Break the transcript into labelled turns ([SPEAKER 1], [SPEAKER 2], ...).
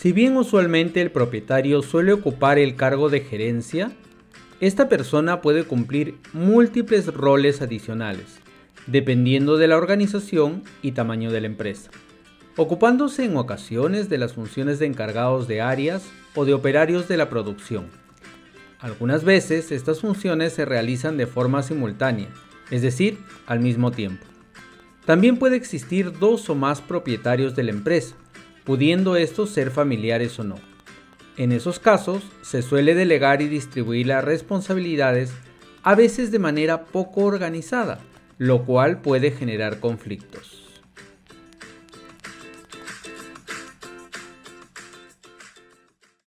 [SPEAKER 1] Si bien usualmente el propietario suele ocupar el cargo de gerencia, esta persona puede cumplir múltiples roles adicionales, dependiendo de la organización y tamaño de la empresa, ocupándose en ocasiones de las funciones de encargados de áreas o de operarios de la producción. Algunas veces estas funciones se realizan de forma simultánea, es decir, al mismo tiempo. También puede existir dos o más propietarios de la empresa, pudiendo estos ser familiares o no. En esos casos, se suele delegar y distribuir las responsabilidades a veces de manera poco organizada, lo cual puede generar conflictos.